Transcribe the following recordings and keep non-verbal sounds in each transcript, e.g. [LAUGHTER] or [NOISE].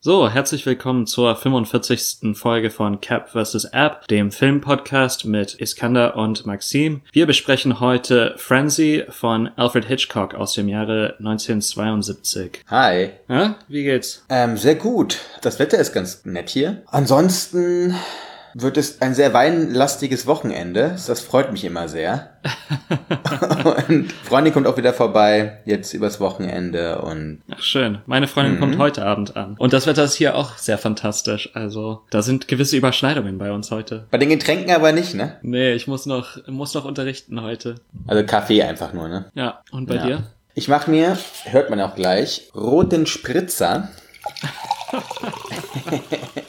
So, herzlich willkommen zur 45. Folge von Cap vs. App, dem Filmpodcast mit Iskander und Maxim. Wir besprechen heute Frenzy von Alfred Hitchcock aus dem Jahre 1972. Hi. Ja, wie geht's? Ähm, sehr gut. Das Wetter ist ganz nett hier. Ansonsten wird es ein sehr weinlastiges Wochenende. Das freut mich immer sehr. [LAUGHS] und Freundin kommt auch wieder vorbei, jetzt übers Wochenende und. Ach, schön. Meine Freundin Mhm. kommt heute Abend an. Und das Wetter ist hier auch sehr fantastisch. Also, da sind gewisse Überschneidungen bei uns heute. Bei den Getränken aber nicht, ne? Nee, ich muss noch, muss noch unterrichten heute. Also Kaffee einfach nur, ne? Ja, und bei Ja. dir? Ich mache mir, hört man auch gleich, roten Spritzer. [LAUGHS]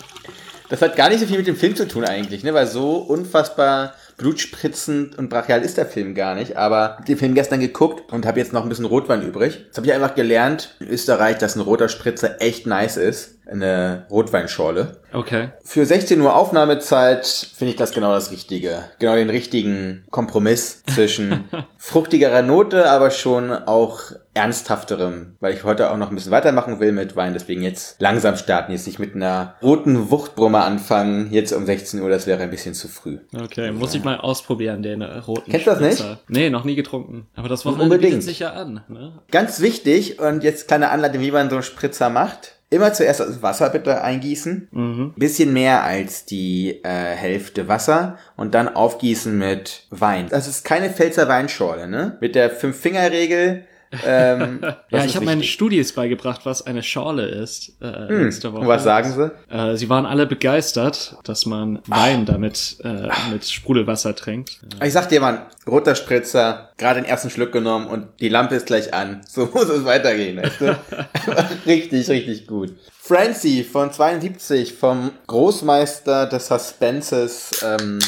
das hat gar nicht so viel mit dem Film zu tun eigentlich, ne? Weil so unfassbar blutspritzend und brachial ist der Film gar nicht. Aber den Film gestern geguckt und habe jetzt noch ein bisschen Rotwein übrig. Jetzt habe ich einfach gelernt in Österreich, dass ein roter Spritzer echt nice ist. Eine Rotweinschorle. Okay. Für 16 Uhr Aufnahmezeit finde ich das genau das Richtige. Genau den richtigen Kompromiss zwischen [LAUGHS] fruchtigerer Note, aber schon auch ernsthafterem, weil ich heute auch noch ein bisschen weitermachen will mit Wein, deswegen jetzt langsam starten, jetzt nicht mit einer roten Wuchtbrummer anfangen, jetzt um 16 Uhr, das wäre ein bisschen zu früh. Okay, muss ich mal ausprobieren, den äh, roten Kennst du das nicht? Nee, noch nie getrunken. Aber das Wochenende Unbedingt. bietet sich ja an. Ne? Ganz wichtig und jetzt kleine Anleitung, wie man so einen Spritzer macht. Immer zuerst das Wasser bitte eingießen. Mhm. Bisschen mehr als die äh, Hälfte Wasser und dann aufgießen mit Wein. Das ist keine Pfälzer Weinschorle, ne? Mit der Fünf-Finger-Regel. Ähm, [LAUGHS] Ja, ich habe meinen. Studis beigebracht, was eine Schorle ist. Äh, letzte Woche. Und was sagen sie? Äh, sie waren alle begeistert, dass man Wein damit äh, mit Sprudelwasser trinkt. Ich sag dir, Mann, roter Spritzer, gerade den ersten Schluck genommen und die Lampe ist gleich an. So [LAUGHS] muss es weitergehen, weißt du? [LAUGHS] Richtig, richtig gut. Francie von 72 vom Großmeister des Suspenses, ähm,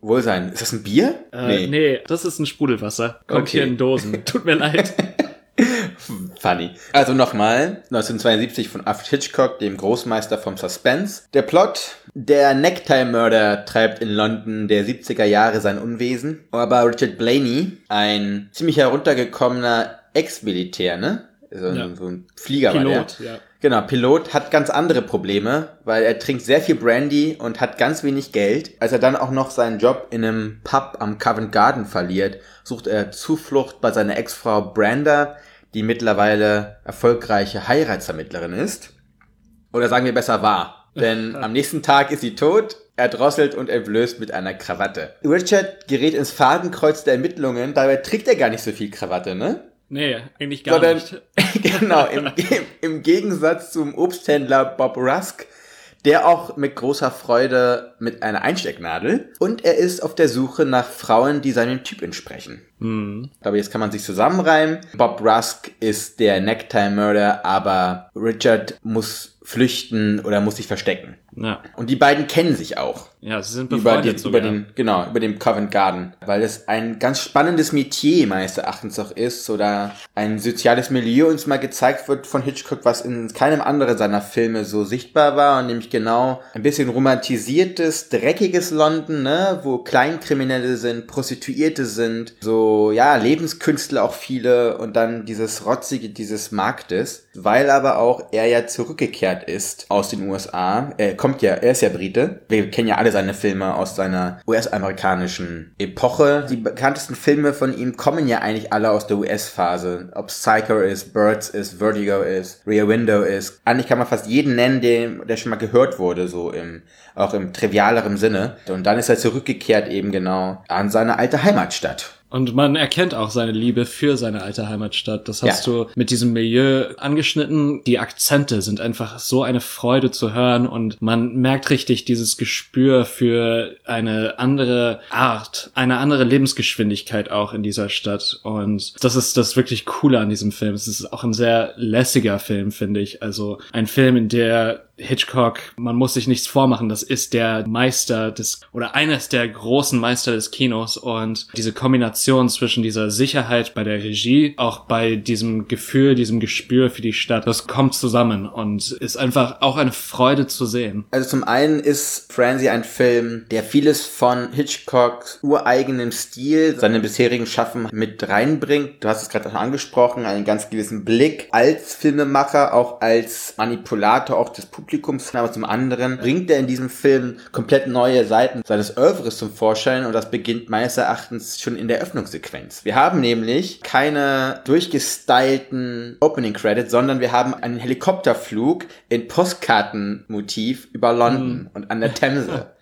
Wohlsein. Ist das ein Bier? Äh, nee. das ist ein Sprudelwasser. Kommt Okay. hier in Dosen. [LAUGHS] Tut mir leid. [LAUGHS] Funny. Also nochmal, 1972 von Alfred Hitchcock, dem Großmeister vom Suspense. Der Plot, der Necktie-Mörder treibt in London der 70er Jahre sein Unwesen. Aber Richard Blaney, ein ziemlich heruntergekommener Ex-Militär, ne? So ein, Ja. so ein Flieger war der. Pilot, ja. Genau, Pilot hat ganz andere Probleme, weil er trinkt sehr viel Brandy und hat ganz wenig Geld. Als er dann auch noch seinen Job in einem Pub am Covent Garden verliert, sucht er Zuflucht bei seiner Ex-Frau Branda, die mittlerweile erfolgreiche Heiratsvermittlerin ist. Oder sagen wir besser war. Denn [LAUGHS] am nächsten Tag ist sie tot, erdrosselt und entblößt mit einer Krawatte. Richard gerät ins Fadenkreuz der Ermittlungen, dabei trägt er gar nicht so viel Krawatte, ne? Nee, eigentlich gar sondern nicht. [LAUGHS] genau, im, im Gegensatz zum Obsthändler Bob Rusk, der auch mit großer Freude mit einer Einstecknadel und er ist auf der Suche nach Frauen, die seinem Typ entsprechen. Hm. Aber jetzt kann man sich zusammenreimen. Bob Rusk ist der Necktie-Mörder, aber Richard muss flüchten oder muss sich verstecken. Ja. Und die beiden kennen sich auch ja, sie sind über den, sogar. über den, genau, über dem Covent Garden, weil es ein ganz spannendes Metier meines Erachtens auch ist oder ein soziales Milieu uns mal gezeigt wird von Hitchcock, was in keinem anderen seiner Filme so sichtbar war und nämlich genau ein bisschen romantisiertes, dreckiges London, ne, wo Kleinkriminelle sind, Prostituierte sind, so, ja, Lebenskünstler auch viele und dann dieses Rotzige dieses Marktes, weil aber auch er ja zurückgekehrt ist aus den USA, er kommt ja, er ist ja Brite, wir kennen ja alle seine Filme aus seiner US-amerikanischen Epoche. Die bekanntesten Filme von ihm kommen ja eigentlich alle aus der US-Phase. Ob Psycho ist, Birds ist, Vertigo ist, Rear Window ist. Eigentlich kann man fast jeden nennen, der, der schon mal gehört wurde, so im, auch im trivialeren Sinne. Und dann ist er zurückgekehrt eben genau an seine alte Heimatstadt. Und man erkennt auch seine Liebe für seine alte Heimatstadt. Das hast Ja. du mit diesem Milieu angeschnitten. Die Akzente sind einfach so eine Freude zu hören und man merkt richtig dieses Gespür für eine andere Art, eine andere Lebensgeschwindigkeit auch in dieser Stadt. Und das ist das wirklich Coole an diesem Film. Es ist auch ein sehr lässiger Film, finde ich. Also ein Film, in der Hitchcock, man muss sich nichts vormachen, das ist der Meister des oder eines der großen Meister des Kinos und diese Kombination zwischen dieser Sicherheit bei der Regie, auch bei diesem Gefühl, diesem Gespür für die Stadt, das kommt zusammen und ist einfach auch eine Freude zu sehen. Also zum einen ist Francie ein Film, der vieles von Hitchcocks ureigenem Stil, seinem bisherigen Schaffen mit reinbringt. Du hast es gerade angesprochen, einen ganz gewissen Blick als Filmemacher, auch als Manipulator auch des Publikums, aber zum anderen bringt er in diesem Film komplett neue Seiten seines Oeuvres zum Vorschein und das beginnt meines Erachtens schon in der Öffnungssequenz. Wir haben nämlich keine durchgestylten Opening Credits, sondern wir haben einen Helikopterflug in Postkartenmotiv über London mm. und an der Themse. [LAUGHS]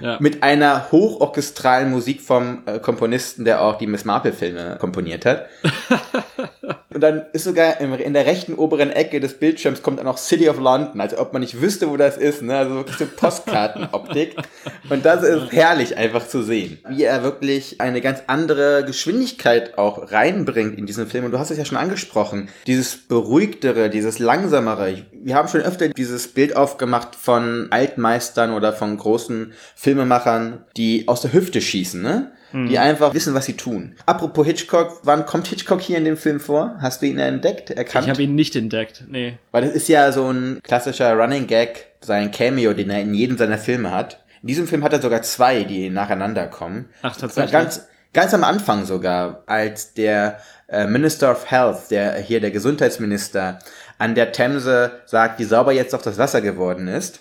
Ja. Mit einer hochorchestralen Musik vom äh, Komponisten, der auch die Miss Marple-Filme komponiert hat. [LAUGHS] Und dann ist sogar in der rechten oberen Ecke des Bildschirms kommt dann auch City of London, also ob man nicht wüsste, wo das ist, ne? Also wirklich so Postkartenoptik. [LAUGHS] Und das ist herrlich einfach zu sehen, wie er wirklich eine ganz andere Geschwindigkeit auch reinbringt in diesen Film. Und du hast es ja schon angesprochen, dieses beruhigtere, dieses langsamere. Wir haben schon öfter dieses Bild aufgemacht von Altmeistern oder von großen Filmemachern, die aus der Hüfte schießen, ne? Mhm. Die einfach wissen, was sie tun. Apropos Hitchcock, wann kommt Hitchcock hier in dem Film vor? Hast du ihn entdeckt, erkannt? Ich habe ihn nicht entdeckt, nee. Weil das ist ja so ein klassischer Running Gag, sein Cameo, den er in jedem seiner Filme hat. In diesem Film hat er sogar zwei, die nacheinander kommen. Ach, tatsächlich. Ganz, ganz am Anfang sogar, als der äh, Minister of Health, der hier der Gesundheitsminister, an der Themse sagt, wie sauber jetzt doch das Wasser geworden ist.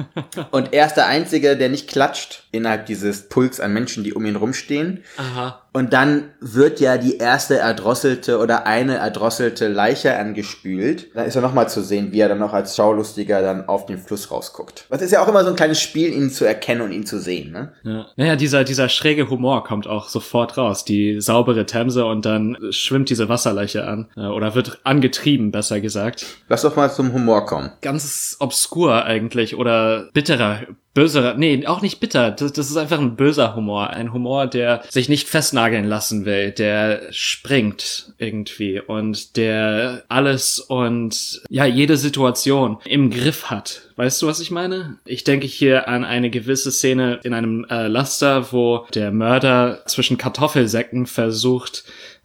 [LAUGHS] Und er ist der Einzige, der nicht klatscht innerhalb dieses Puls an Menschen, die um ihn rumstehen. Aha. Und dann wird ja die erste erdrosselte oder eine erdrosselte Leiche angespült. Dann ist er nochmal zu sehen, wie er dann noch als Schaulustiger dann auf den Fluss rausguckt. Das ist ja auch immer so ein kleines Spiel, ihn zu erkennen und ihn zu sehen, ne? Ja. Naja, dieser, dieser schräge Humor kommt auch sofort raus. Die saubere Themse und dann schwimmt diese Wasserleiche an. Äh, oder wird angetrieben, besser gesagt. Lass doch mal zum Humor kommen. Ganz obskur eigentlich oder bitterer böser, nee, auch nicht bitter. Das, das ist einfach ein böser Humor. Ein Humor, der sich nicht festnageln lassen will, der springt irgendwie und der alles und ja, jede Situation im Griff hat. Weißt du, was ich meine? Ich denke hier an eine gewisse Szene in einem äh, Laster, wo der Mörder zwischen Kartoffelsäcken versucht,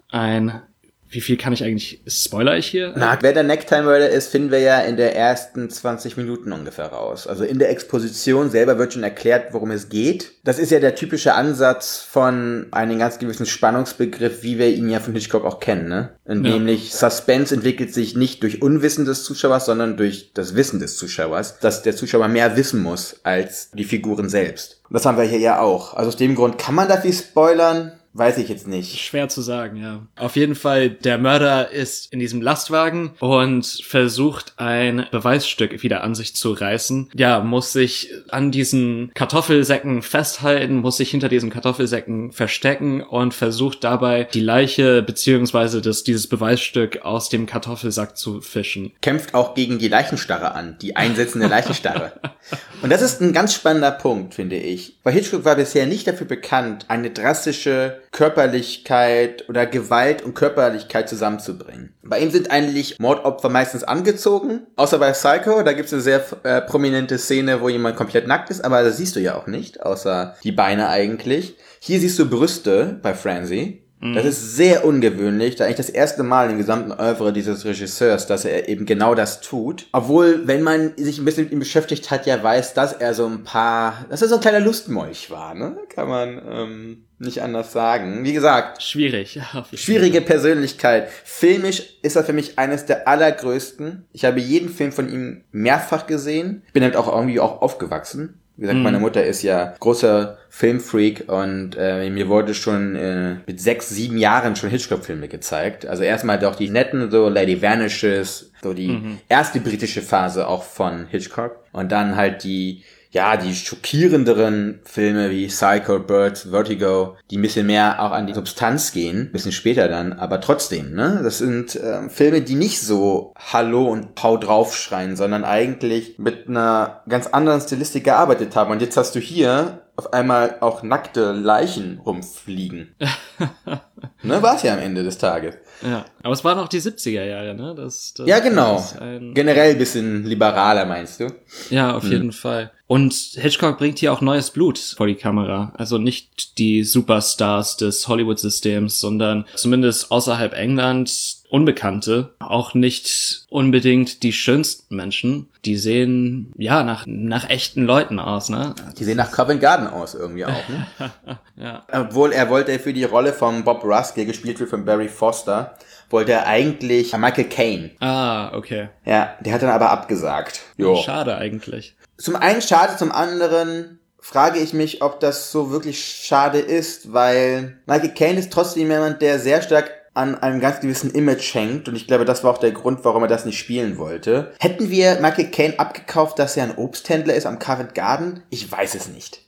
ein wie viel kann ich eigentlich, spoiler ich hier? Na, wer der Necktie Murder ist, finden wir ja in der ersten 20 Minuten ungefähr raus. Also in der Exposition selber wird schon erklärt, worum es geht. Das ist ja der typische Ansatz von einem ganz gewissen Spannungsbegriff, wie wir ihn ja von Hitchcock auch kennen, ne? Ja. Nämlich Suspense entwickelt sich nicht durch Unwissen des Zuschauers, sondern durch das Wissen des Zuschauers, dass der Zuschauer mehr wissen muss als die Figuren selbst. Das haben wir hier ja auch. Also aus dem Grund kann man da viel spoilern. Weiß ich jetzt nicht. Schwer zu sagen, ja. Auf jeden Fall, der Mörder ist in diesem Lastwagen und versucht ein Beweisstück wieder an sich zu reißen. Ja, muss sich an diesen Kartoffelsäcken festhalten, muss sich hinter diesen Kartoffelsäcken verstecken und versucht dabei die Leiche beziehungsweise das, dieses Beweisstück aus dem Kartoffelsack zu fischen. Kämpft auch gegen die Leichenstarre an, die einsetzende Leichenstarre. [LAUGHS] und das ist ein ganz spannender Punkt, finde ich. Weil Hitchcock war bisher nicht dafür bekannt, eine drastische Körperlichkeit oder Gewalt und Körperlichkeit zusammenzubringen. Bei ihm sind eigentlich Mordopfer meistens angezogen, außer bei Psycho, da gibt es eine sehr äh, prominente Szene, wo jemand komplett nackt ist, aber das siehst du ja auch nicht, außer die Beine eigentlich. Hier siehst du Brüste bei Francie. Das mhm. ist sehr ungewöhnlich, da eigentlich das erste Mal im gesamten Oeuvre dieses Regisseurs, dass er eben genau das tut. Obwohl, wenn man sich ein bisschen mit ihm beschäftigt hat, ja weiß, dass er so ein paar, dass er so ein kleiner Lustmolch war, ne? Kann man ähm, nicht anders sagen. Wie gesagt. Schwierig. [LAUGHS] Schwierige Persönlichkeit. Filmisch ist er für mich eines der allergrößten. Ich habe jeden Film von ihm mehrfach gesehen. Bin halt auch irgendwie auch aufgewachsen. Wie gesagt, mm. meine Mutter ist ja großer Filmfreak und äh, mir wurde schon äh, mit sechs, sieben Jahren schon Hitchcock-Filme gezeigt. Also erstmal doch die netten, so Lady Vanishes, so die mhm. erste britische Phase auch von Hitchcock. Und dann halt die ja, die schockierenderen Filme wie Psycho, Birds, Vertigo, die ein bisschen mehr auch an die Substanz gehen, bisschen später dann, aber trotzdem, ne? Das sind äh, Filme, die nicht so Hallo und Hau draufschreien, sondern eigentlich mit einer ganz anderen Stilistik gearbeitet haben. Und jetzt hast du hier auf einmal auch nackte Leichen rumfliegen. [LAUGHS] Ne, war es ja am Ende des Tages. Ja, aber es waren auch die 70er Jahre, ne? Das, das, Ja, genau. ein- Generell ein bisschen liberaler, meinst du? Ja, auf jeden Fall. Und Hitchcock bringt hier auch neues Blut vor die Kamera. Also nicht die Superstars des Hollywood-Systems, sondern zumindest außerhalb England Unbekannte. Auch nicht unbedingt die schönsten Menschen. Die sehen, ja, nach, nach echten Leuten aus, ne? Die sehen nach Covent Garden aus irgendwie auch, ne? [LAUGHS] Ja. Obwohl er wollte für die Rolle von Bob Rusk, der gespielt wird von Barry Foster, wollte er eigentlich Michael Caine. Ah, okay. Ja, der hat dann aber abgesagt. Jo. Schade eigentlich. Zum einen schade, zum anderen frage ich mich, ob das so wirklich schade ist, weil Michael Caine ist trotzdem jemand, der sehr stark an einem ganz gewissen Image hängt und ich glaube, das war auch der Grund, warum er das nicht spielen wollte. Hätten wir Michael Caine abgekauft, dass er ein Obsthändler ist am Covent Garden? Ich weiß es nicht.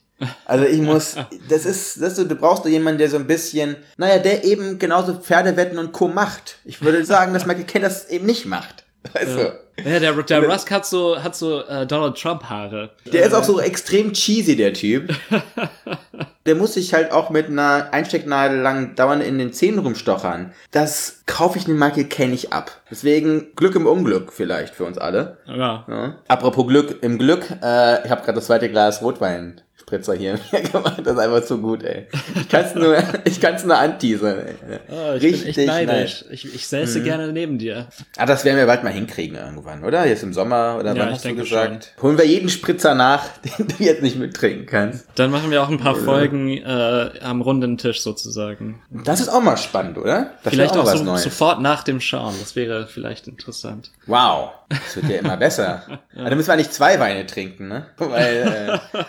Also ich muss, [LAUGHS] das ist, das ist du brauchst doch jemanden, der so ein bisschen, naja, der eben genauso Pferdewetten und Co. macht. Ich würde sagen, dass Michael Caine das eben nicht macht. Weißt du? Ja, der, der Rusk hat so, hat so äh, Donald Trump Haare. Der ist auch so extrem cheesy, der Typ. [LAUGHS] Der muss sich halt auch mit einer Einstecknadel lang dauernd in den Zähnen rumstochern. Das kaufe ich den Michael Caine nicht ab. Deswegen Glück im Unglück vielleicht für uns alle. Ja. Ja. Apropos Glück im Glück, äh, ich habe gerade das zweite Glas Rotwein. Spritzer hier [LAUGHS] gemacht, das ist einfach zu gut, ey. Ich kann's nur, [LAUGHS] ich kann's nur anteasern, ey. Oh, ich Richtig bin echt neidisch. Ich, ich säße gerne neben dir. Ah, das werden wir bald mal hinkriegen irgendwann, oder? Jetzt im Sommer oder Ja, wann hast du gesagt? Holen wir jeden Spritzer nach, [LAUGHS] den du jetzt nicht mittrinken kannst. Dann machen wir auch ein paar Folgen äh, am runden Tisch sozusagen. Das ist auch mal spannend, oder? Das Vielleicht auch was so, Neues. sofort nach dem Schauen. Das wäre vielleicht interessant. Wow, das wird ja immer besser. [LAUGHS] Aber dann müssen wir nicht zwei Weine trinken, ne? [LAUGHS] Weil, äh,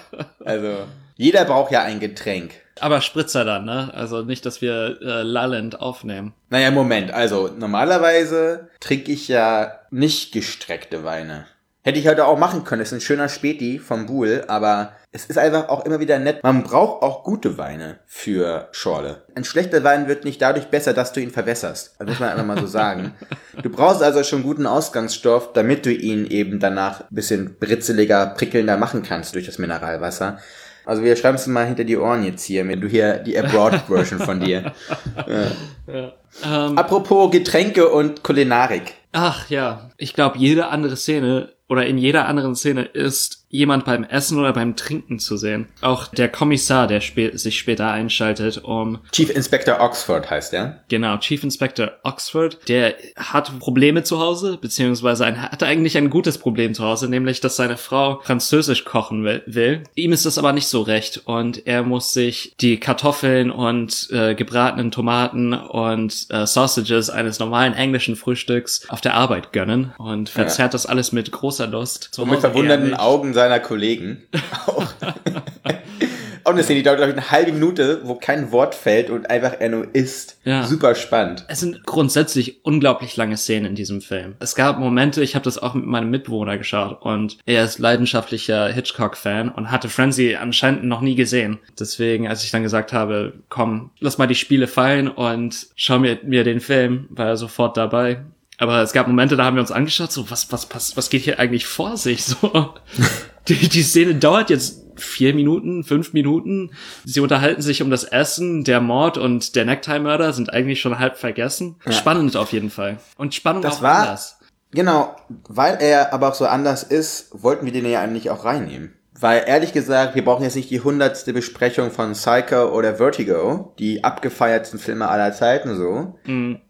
also, jeder braucht ja ein Getränk. Aber Spritzer dann, ne? Also nicht, dass wir äh, lallend aufnehmen. Naja, Moment, also normalerweise trinke ich ja nicht gestreckte Weine. Hätte ich heute auch machen können, ist ein schöner Späti vom Buhl, aber es ist einfach auch immer wieder nett. Man braucht auch gute Weine für Schorle. Ein schlechter Wein wird nicht dadurch besser, dass du ihn verwässerst. Das muss man einfach mal so sagen. [LAUGHS] Du brauchst also schon guten Ausgangsstoff, damit du ihn eben danach ein bisschen britzeliger, prickelnder machen kannst durch das Mineralwasser. Also wir schreiben es mal hinter die Ohren jetzt hier, wenn du hier die Abroad-Version von dir. [LAUGHS] Ähm, Apropos Getränke und Kulinarik. ach ja, ich glaube, jede andere Szene oder in jeder anderen Szene ist jemand beim Essen oder beim Trinken zu sehen. Auch der Kommissar, der spä sich später einschaltet, um Chief Inspector Oxford heißt er. Genau, Chief Inspector Oxford, der hat Probleme zu Hause, beziehungsweise ein, hat eigentlich ein gutes Problem zu Hause, nämlich, dass seine Frau französisch kochen will. will. Ihm ist das aber nicht so recht und er muss sich die Kartoffeln und äh, gebratenen Tomaten und äh, Sausages eines normalen englischen Frühstücks auf der Arbeit gönnen und verzehrt das alles mit großer Lust. Zu Und mit nicht. Augen seiner Kollegen. [LAUGHS] Auch. Auch eine Szene, die dauert, glaube ich, eine halbe Minute, wo kein Wort fällt und einfach er nur isst. Ja. Super spannend. Es sind grundsätzlich unglaublich lange Szenen in diesem Film. Es gab Momente, ich habe das auch mit meinem Mitbewohner geschaut und er ist leidenschaftlicher Hitchcock-Fan und hatte Frenzy anscheinend noch nie gesehen. Deswegen, als ich dann gesagt habe, komm, lass mal die Spiele fallen und schau mir, mir den Film, war er sofort dabei. Aber es gab Momente, da haben wir uns angeschaut, so, was, was, was, was geht hier eigentlich vor sich? So, [LAUGHS] die, die Szene dauert jetzt vier Minuten, fünf Minuten. Sie unterhalten sich um das Essen, der Mord und der Necktie-Mörder sind eigentlich schon halb vergessen. Spannend auf jeden Fall. Und Spannung Das auch war- anders. Genau, weil er aber auch so anders ist, wollten wir den ja eigentlich auch reinnehmen. Weil ehrlich gesagt, wir brauchen jetzt nicht die hundertste Besprechung von Psycho oder Vertigo, die abgefeiertsten Filme aller Zeiten so,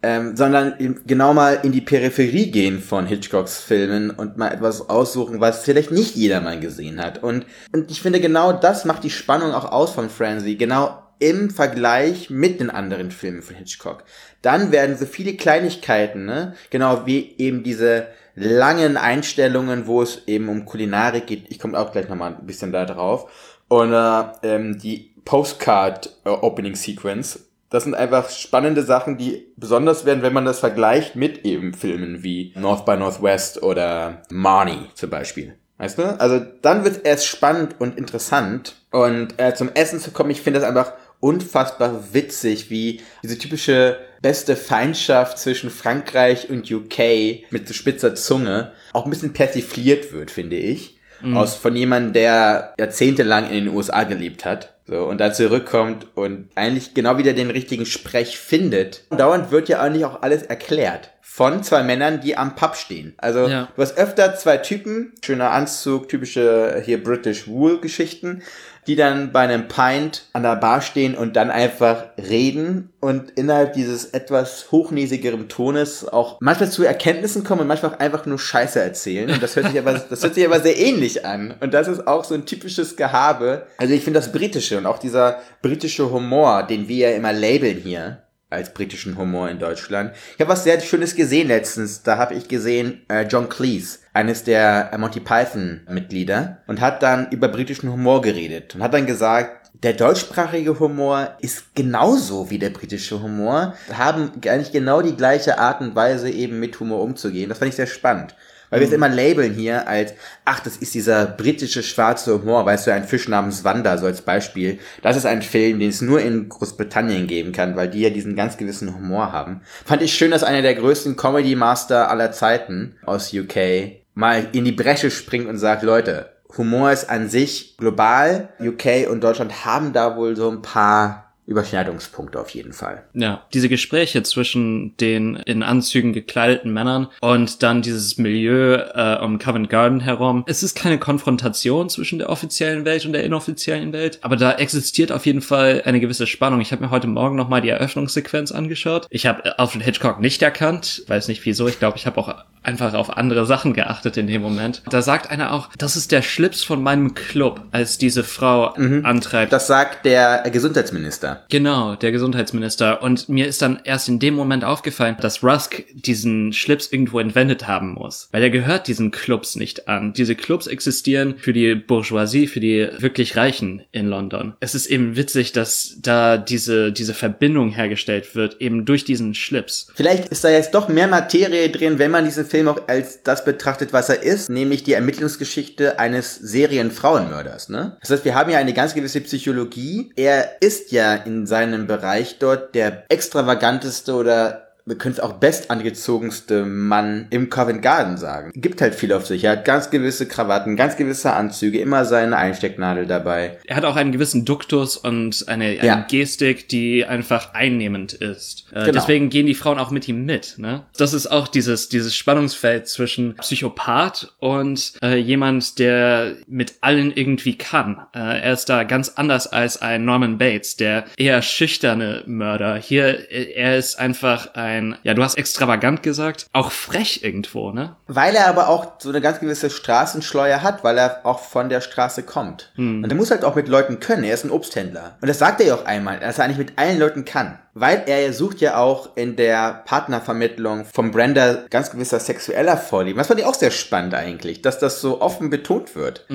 ähm, sondern genau mal in die Peripherie gehen von Hitchcocks Filmen und mal etwas aussuchen, was vielleicht nicht jeder mal gesehen hat. Und, und ich finde genau das macht die Spannung auch aus von Frenzy, genau im Vergleich mit den anderen Filmen von Hitchcock. Dann werden so viele Kleinigkeiten, ne? genau wie eben diese langen Einstellungen, wo es eben um Kulinarik geht. Ich komme auch gleich nochmal ein bisschen da drauf. Und äh, ähm, die Postcard äh, Opening Sequence. Das sind einfach spannende Sachen, die besonders werden, wenn man das vergleicht mit eben Filmen wie North by Northwest oder Marnie zum Beispiel. Weißt du? Also dann wird es erst spannend und interessant. Und äh, zum Essen zu kommen, ich finde das einfach unfassbar witzig, wie diese typische beste Feindschaft zwischen Frankreich und UK mit so spitzer Zunge auch ein bisschen persifliert wird, finde ich. aus von jemandem, der jahrzehntelang in den USA gelebt hat. So, und dann zurückkommt und eigentlich genau wieder den richtigen Sprech findet. Und dauernd wird ja eigentlich auch alles erklärt. Von zwei Männern, die am Pub stehen. Also, Ja. du hast öfter zwei Typen, schöner Anzug, typische hier British Wool Geschichten, die dann bei einem Pint an der Bar stehen und dann einfach reden und innerhalb dieses etwas hochnäsigeren Tones auch manchmal zu Erkenntnissen kommen und manchmal auch einfach nur Scheiße erzählen. Und das hört sich aber, das hört sich aber sehr ähnlich an. Und das ist auch so ein typisches Gehabe. Also ich finde das Britische und auch dieser britische Humor, den wir ja immer labeln hier, als britischen Humor in Deutschland. Ich habe was sehr Schönes gesehen letztens. Da habe ich gesehen äh, John Cleese, eines der Monty Python Mitglieder, und hat dann über britischen Humor geredet und hat dann gesagt, der deutschsprachige Humor ist genauso wie der britische Humor, haben eigentlich genau die gleiche Art und Weise eben mit Humor umzugehen. Das fand ich sehr spannend. Weil wir es immer labeln hier als, ach, das ist dieser britische schwarze Humor, weißt du, ein Fisch namens Wanda, so als Beispiel. Das ist ein Film, den es nur in Großbritannien geben kann, weil die ja diesen ganz gewissen Humor haben. Fand ich schön, dass einer der größten Comedy Master aller Zeiten aus UK mal in die Bresche springt und sagt, Leute, Humor ist an sich global. UK und Deutschland haben da wohl so ein paar Überschneidungspunkte auf jeden Fall. Ja, diese Gespräche zwischen den in Anzügen gekleideten Männern und dann dieses Milieu äh, um Covent Garden herum. Es ist keine Konfrontation zwischen der offiziellen Welt und der inoffiziellen Welt, aber da existiert auf jeden Fall eine gewisse Spannung. Ich habe mir heute Morgen noch mal die Eröffnungssequenz angeschaut. Ich habe Alfred Hitchcock nicht erkannt, weiß nicht wieso. Ich glaube, ich habe auch einfach auf andere Sachen geachtet in dem Moment. Da sagt einer auch, das ist der Schlips von meinem Club, als diese Frau antreibt. Das sagt der Gesundheitsminister. Genau, der Gesundheitsminister. Und mir ist dann erst in dem Moment aufgefallen, dass Rusk diesen Schlips irgendwo entwendet haben muss. Weil er gehört diesen Clubs nicht an. Diese Clubs existieren für die Bourgeoisie, für die wirklich Reichen in London. Es ist eben witzig, dass da diese, diese Verbindung hergestellt wird, eben durch diesen Schlips. Vielleicht ist da jetzt doch mehr Materie drin, wenn man diesen Film auch als das betrachtet, was er ist, nämlich die Ermittlungsgeschichte eines Serienfrauenmörders. Ne? Das heißt, wir haben ja eine ganz gewisse Psychologie. Er ist ja in seinem Bereich dort der extravaganteste oder wir können es auch bestangezogenste Mann im Covent Garden sagen. Gibt halt viel auf sich. Er hat ganz gewisse Krawatten, ganz gewisse Anzüge, immer seine Einstecknadel dabei. Er hat auch einen gewissen Duktus und eine, eine Ja. Gestik, die einfach einnehmend ist. Äh, Genau. Deswegen gehen die Frauen auch mit ihm mit. Ne? Das ist auch dieses, dieses Spannungsfeld zwischen Psychopath und äh, jemand, der mit allen irgendwie kann. Äh, er ist da ganz anders als ein Norman Bates, der eher schüchterne Mörder. Hier, äh, er ist einfach ein, ja, du hast extravagant gesagt, auch frech irgendwo, ne? Weil er aber auch so eine ganz gewisse Straßenschleuer hat, weil er auch von der Straße kommt. Und er muss halt auch mit Leuten können. Er ist ein Obsthändler. Und das sagt er ja auch einmal, dass er eigentlich mit allen Leuten kann. Weil er sucht ja auch in der Partnervermittlung vom Brenda ganz gewisser sexueller Vorlieben. Das fand ich auch sehr spannend eigentlich, dass das so offen betont wird.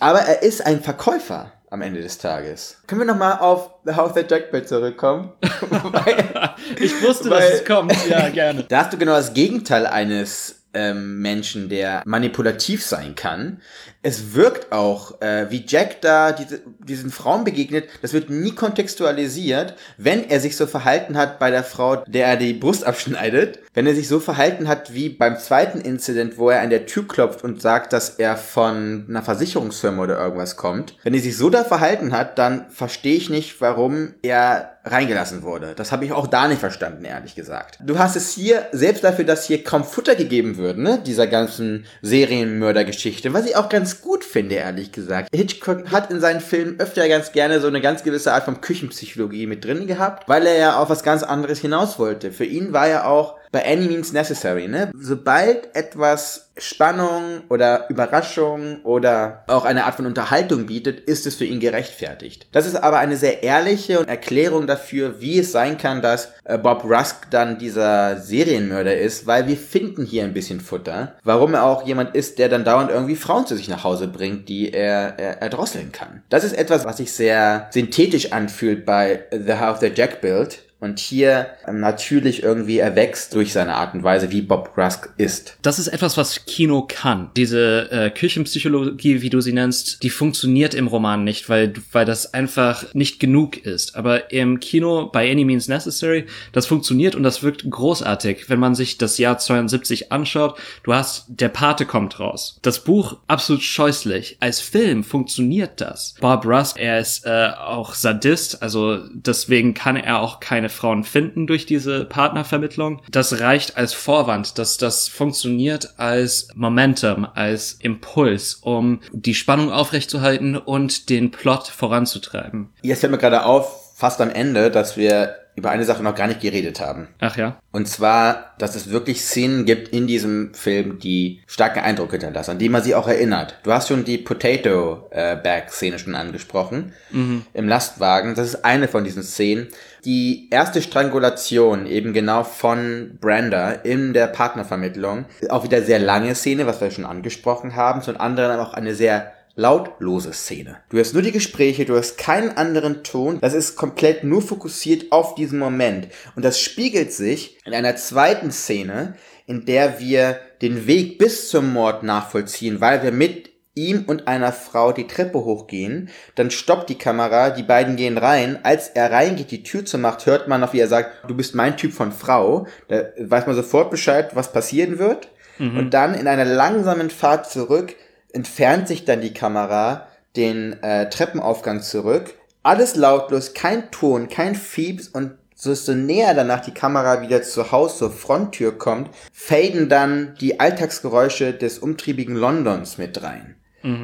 Aber er ist ein Verkäufer am Ende des Tages. Können wir nochmal auf The House That Jack Built zurückkommen? Weil- [LAUGHS] Ich wusste, Weil- dass es kommt. Ja, gerne. da hast du genau das Gegenteil eines ähm, Menschen, der manipulativ sein kann. Es wirkt auch, äh, wie Jack da diese, diesen Frauen begegnet, das wird nie kontextualisiert, wenn er sich so verhalten hat bei der Frau, der er die Brust abschneidet, wenn er sich so verhalten hat wie beim zweiten Incident, wo er an der Tür klopft und sagt, dass er von einer Versicherungsfirma oder irgendwas kommt. Wenn er sich so da verhalten hat, dann verstehe ich nicht, warum er reingelassen wurde. Das habe ich auch da nicht verstanden, ehrlich gesagt. Du hast es hier, selbst dafür, dass hier kaum Futter gegeben wird, ne, dieser ganzen Serienmördergeschichte, was ich auch ganz gut finde, ehrlich gesagt. Hitchcock hat in seinen Filmen öfter ganz gerne so eine ganz gewisse Art von Küchenpsychologie mit drin gehabt, weil er ja auf was ganz anderes hinaus wollte. Für ihn war ja auch by any means necessary, ne? Sobald etwas Spannung oder Überraschung oder auch eine Art von Unterhaltung bietet, ist es für ihn gerechtfertigt. Das ist aber eine sehr ehrliche Erklärung dafür, wie es sein kann, dass äh, Bob Rusk dann dieser Serienmörder ist, weil wir finden hier ein bisschen Futter. Warum er auch jemand ist, der dann dauernd irgendwie Frauen zu sich nach Hause bringt, die er, er erdrosseln kann. Das ist etwas, was sich sehr synthetisch anfühlt bei The House That Jack Built und hier ähm, natürlich irgendwie erwächst durch seine Art und Weise, wie Bob Rusk ist. Das ist etwas, was Kino kann. Diese äh, Küchenpsychologie, wie du sie nennst, die funktioniert im Roman nicht, weil, weil das einfach nicht genug ist. Aber im Kino, by any means necessary, das funktioniert und das wirkt großartig. Wenn man sich das Jahr 72 anschaut, du hast, der Pate kommt raus. Das Buch absolut scheußlich. Als Film funktioniert das. Bob Rusk, er ist äh, auch Sadist, also deswegen kann er auch keine Frauen finden durch diese Partnervermittlung. Das reicht als Vorwand, dass das funktioniert als Momentum, als Impuls, um die Spannung aufrechtzuerhalten und den Plot voranzutreiben. Jetzt fällt mir gerade auf, fast am Ende, dass wir über eine Sache noch gar nicht geredet haben. Ach ja. Und zwar, dass es wirklich Szenen gibt in diesem Film, die starken Eindruck hinterlassen, an die man sich auch erinnert. Du hast schon die Potato äh, Bag Szene schon angesprochen Mhm. im Lastwagen. Das ist eine von diesen Szenen. Die erste Strangulation eben genau von Brenda in der Partnervermittlung. Auch wieder sehr lange Szene, was wir schon angesprochen haben. Zum anderen auch eine sehr lautlose Szene. Du hast nur die Gespräche, du hast keinen anderen Ton. Das ist komplett nur fokussiert auf diesen Moment. Und das spiegelt sich in einer zweiten Szene, in der wir den Weg bis zum Mord nachvollziehen, weil wir mit ihm und einer Frau die Treppe hochgehen, dann stoppt die Kamera, die beiden gehen rein. Als er reingeht, die Tür zumacht, hört man noch, wie er sagt, du bist mein Typ von Frau. Da weiß man sofort Bescheid, was passieren wird. Und dann in einer langsamen Fahrt zurück entfernt sich dann die Kamera den äh, Treppenaufgang zurück. Alles lautlos, kein Ton, kein Fieps und so so näher danach die Kamera wieder zu Haus zur Fronttür kommt, faden dann die Alltagsgeräusche des umtriebigen Londons mit rein.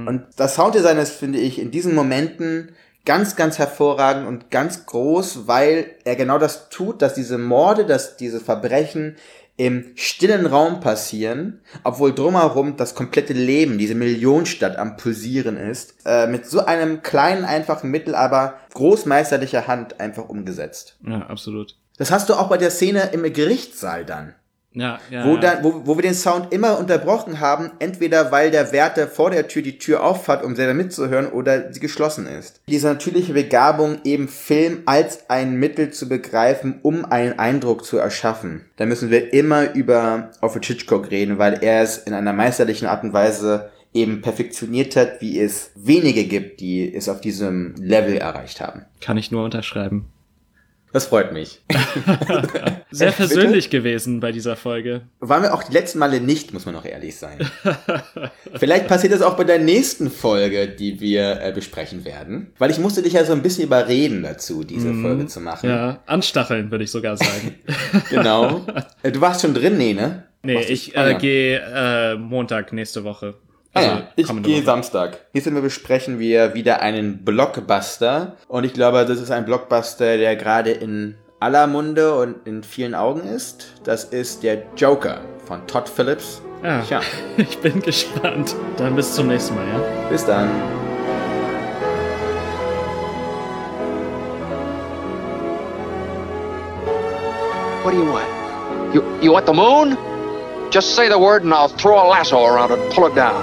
Und das Sounddesign ist, finde ich, in diesen Momenten ganz, ganz hervorragend und ganz groß, weil er genau das tut, dass diese Morde, dass diese Verbrechen im stillen Raum passieren, obwohl drumherum das komplette Leben, diese Millionenstadt am Pulsieren ist, äh, mit so einem kleinen, einfachen Mittel, aber großmeisterlicher Hand einfach umgesetzt. Ja, absolut. Das hast du auch bei der Szene im Gerichtssaal dann. Ja, ja. Wo, ja. dann, wo, wo wir den Sound immer unterbrochen haben, entweder weil der Wärter vor der Tür die Tür aufhat, um selber mitzuhören, oder sie geschlossen ist. Diese natürliche Begabung, eben Film als ein Mittel zu begreifen, um einen Eindruck zu erschaffen. Da müssen wir immer über Alfred Hitchcock reden, weil er es in einer meisterlichen Art und Weise eben perfektioniert hat, wie es wenige gibt, die es auf diesem Level erreicht haben. Kann ich nur unterschreiben. Das freut mich. [LAUGHS] Sehr Äh, bitte? persönlich gewesen bei dieser Folge. Waren wir auch die letzten Male nicht, muss man auch ehrlich sein. Vielleicht passiert das auch bei der nächsten Folge, die wir äh, besprechen werden. Weil ich musste dich ja so ein bisschen überreden dazu, diese Folge zu machen. Ja, anstacheln, würde ich sogar sagen. [LAUGHS] Genau. Äh, Du warst schon drin, nee, ne? nee, ich Ah, äh, gehe äh, Montag nächste Woche. Ah, Also ja. Ich kommende gehe. Samstag. Nächstes Mal besprechen wir wieder einen Blockbuster. Und ich glaube, das ist ein Blockbuster, der gerade in aller Munde und in vielen Augen ist. Das ist der Joker von Todd Phillips. Ja, Tja, [LAUGHS] ich bin gespannt. Dann bis zum nächsten Mal, ja? bis dann. What do you want? You, you want the moon? Just say the word and I'll throw a lasso around it and pull it down.